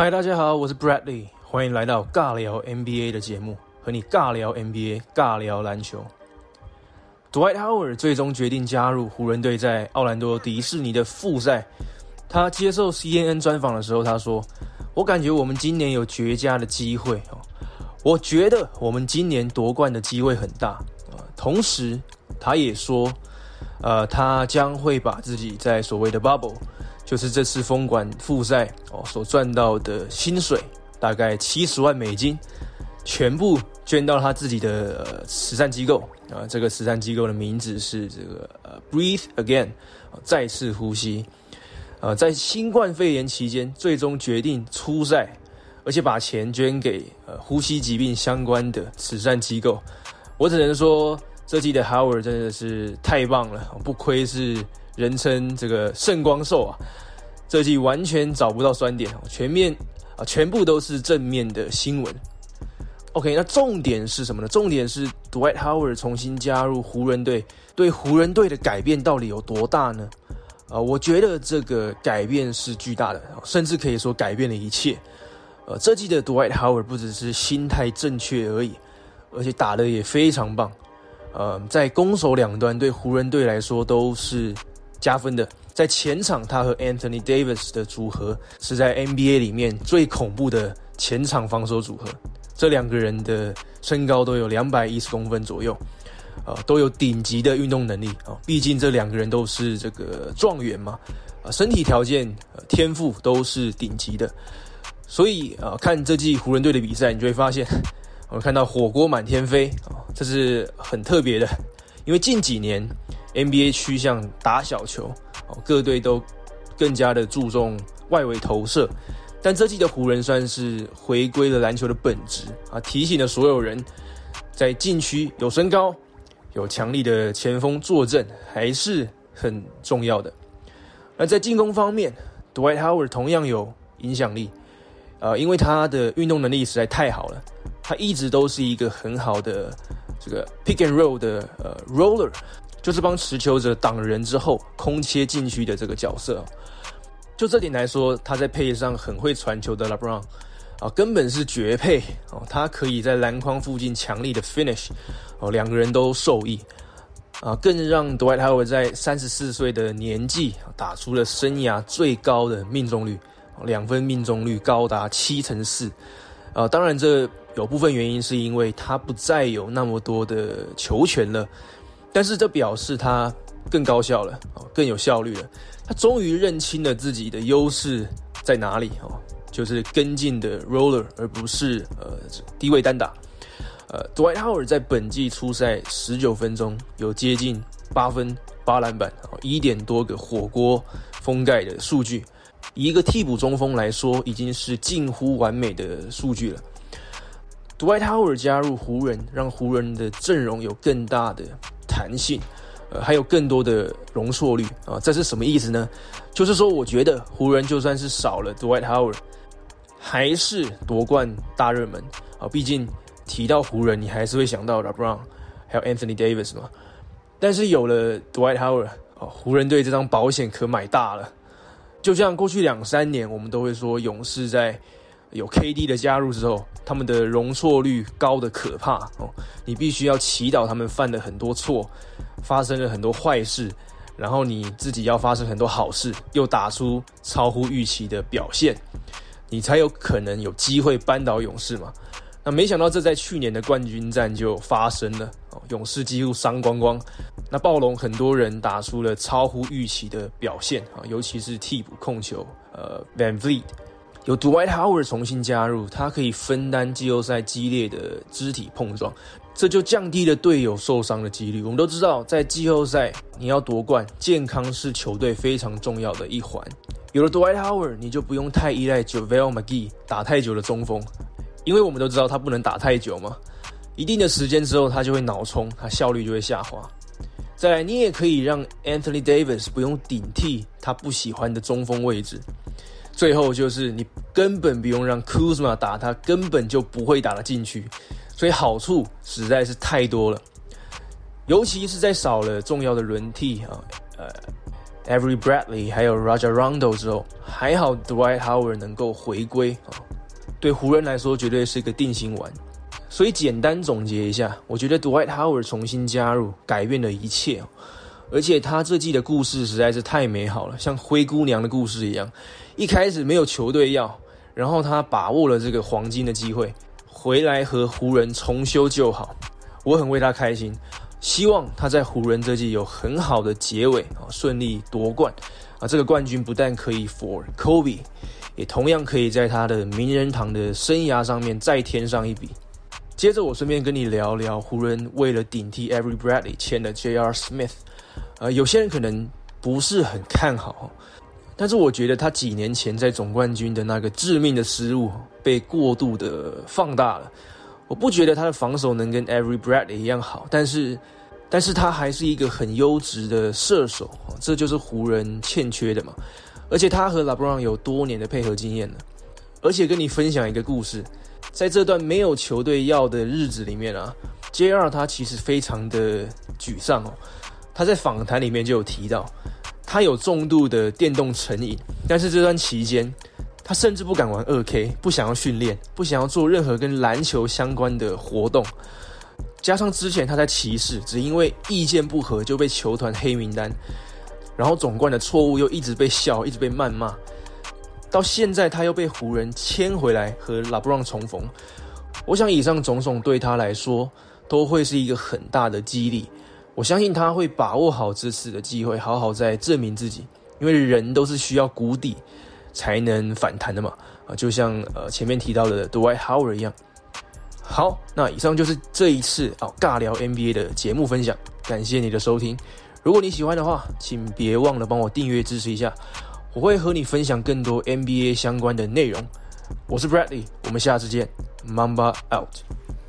嗨，大家好，我是 Bradley，欢迎来到尬聊 NBA 的节目，和你尬聊 NBA，尬聊篮球。Dwight Howard 最终决定加入湖人队，在奥兰多迪士尼的复赛。他接受 CNN 专访的时候，他说：“我感觉我们今年有绝佳的机会哦，我觉得我们今年夺冠的机会很大啊。”同时，他也说：“呃，他将会把自己在所谓的 bubble。”就是这次封管复赛哦，所赚到的薪水大概七十万美金，全部捐到他自己的慈善机构啊。这个慈善机构的名字是这个，Breathe Again，再次呼吸。呃，在新冠肺炎期间，最终决定出赛，而且把钱捐给呃呼吸疾病相关的慈善机构。我只能说，这季的 Howard 真的是太棒了，不愧是。人称这个圣光兽啊，这季完全找不到酸点全面啊，全部都是正面的新闻。OK，那重点是什么呢？重点是 Dwight Howard 重新加入湖人队，对湖人队的改变到底有多大呢？啊，我觉得这个改变是巨大的，甚至可以说改变了一切。呃，这季的 Dwight Howard 不只是心态正确而已，而且打的也非常棒。呃，在攻守两端对湖人队来说都是。加分的，在前场，他和 Anthony Davis 的组合是在 NBA 里面最恐怖的前场防守组合。这两个人的身高都有两百一十公分左右，啊，都有顶级的运动能力啊。毕竟这两个人都是这个状元嘛，啊，身体条件、天赋都是顶级的。所以啊，看这季湖人队的比赛，你就会发现，我们看到火锅满天飞啊，这是很特别的，因为近几年。NBA 趋向打小球，哦，各队都更加的注重外围投射，但这季的湖人算是回归了篮球的本质啊，提醒了所有人，在禁区有身高、有强力的前锋坐镇还是很重要的。那在进攻方面，Dwight Howard 同样有影响力，呃，因为他的运动能力实在太好了，他一直都是一个很好的这个 pick and roll 的呃 roller。就是帮持球者挡人之后空切禁区的这个角色，就这点来说，他在配上很会传球的 LeBron 啊，根本是绝配哦。他可以在篮筐附近强力的 finish 哦，两个人都受益啊，更让 Dwight Howard 在三十四岁的年纪打出了生涯最高的命中率，两分命中率高达七成四啊。当然，这有部分原因是因为他不再有那么多的球权了。但是这表示他更高效了哦，更有效率了。他终于认清了自己的优势在哪里哦，就是跟进的 roller，而不是呃低位单打。呃，Dwight Howard 在本季初赛十九分钟有接近八分八篮板，一点多个火锅封盖的数据，以一个替补中锋来说，已经是近乎完美的数据了。Dwight Howard 加入湖人，让湖人的阵容有更大的。弹性，呃，还有更多的容错率啊，这是什么意思呢？就是说，我觉得湖人就算是少了 Dwight Howard，还是夺冠大热门啊。毕竟提到湖人，你还是会想到 LeBron，还有 Anthony Davis 嘛。但是有了 Dwight Howard，哦，湖人队这张保险可买大了。就像过去两三年，我们都会说勇士在。有 KD 的加入之后，他们的容错率高的可怕哦。你必须要祈祷他们犯了很多错，发生了很多坏事，然后你自己要发生很多好事，又打出超乎预期的表现，你才有可能有机会扳倒勇士嘛。那没想到这在去年的冠军战就发生了哦，勇士几乎伤光光。那暴龙很多人打出了超乎预期的表现啊，尤其是替补控球呃 Van Vliet。有 Dwight Howard 重新加入，他可以分担季后赛激烈的肢体碰撞，这就降低了队友受伤的几率。我们都知道，在季后赛你要夺冠，健康是球队非常重要的一环。有了 Dwight Howard，你就不用太依赖 JaVale McGee 打太久的中锋，因为我们都知道他不能打太久嘛，一定的时间之后他就会脑冲，他效率就会下滑。再来，你也可以让 Anthony Davis 不用顶替他不喜欢的中锋位置。最后就是你根本不用让 Kuzma 打，他根本就不会打得进去，所以好处实在是太多了。尤其是在少了重要的轮替啊，呃，Every Bradley 还有 Raja Rondo 之后，还好 Dwight Howard 能够回归啊，对湖人来说绝对是一个定心丸。所以简单总结一下，我觉得 Dwight Howard 重新加入改变了一切，而且他这季的故事实在是太美好了，像灰姑娘的故事一样。一开始没有球队要，然后他把握了这个黄金的机会，回来和湖人重修旧好。我很为他开心，希望他在湖人这季有很好的结尾啊，顺利夺冠啊！这个冠军不但可以 for Kobe，也同样可以在他的名人堂的生涯上面再添上一笔。接着我顺便跟你聊聊湖人为了顶替 Every Bradley 签的 J.R. Smith，呃，有些人可能不是很看好，但是我觉得他几年前在总冠军的那个致命的失误被过度的放大了。我不觉得他的防守能跟 Every Bradley 一样好，但是，但是他还是一个很优质的射手，这就是湖人欠缺的嘛。而且他和 LeBron 有多年的配合经验了。而且跟你分享一个故事，在这段没有球队要的日子里面啊，JR 他其实非常的沮丧哦。他在访谈里面就有提到，他有重度的电动成瘾，但是这段期间。他甚至不敢玩二 K，不想要训练，不想要做任何跟篮球相关的活动。加上之前他在骑士，只因为意见不合就被球团黑名单，然后总冠的错误又一直被笑，一直被谩骂。到现在他又被湖人签回来和拉布朗重逢，我想以上种种对他来说都会是一个很大的激励。我相信他会把握好这次的机会，好好再证明自己，因为人都是需要谷底。才能反弹的嘛啊，就像呃前面提到的 Dwight Howard 一样。好，那以上就是这一次啊尬聊 NBA 的节目分享，感谢你的收听。如果你喜欢的话，请别忘了帮我订阅支持一下，我会和你分享更多 NBA 相关的内容。我是 Bradley，我们下次见，Mamba out。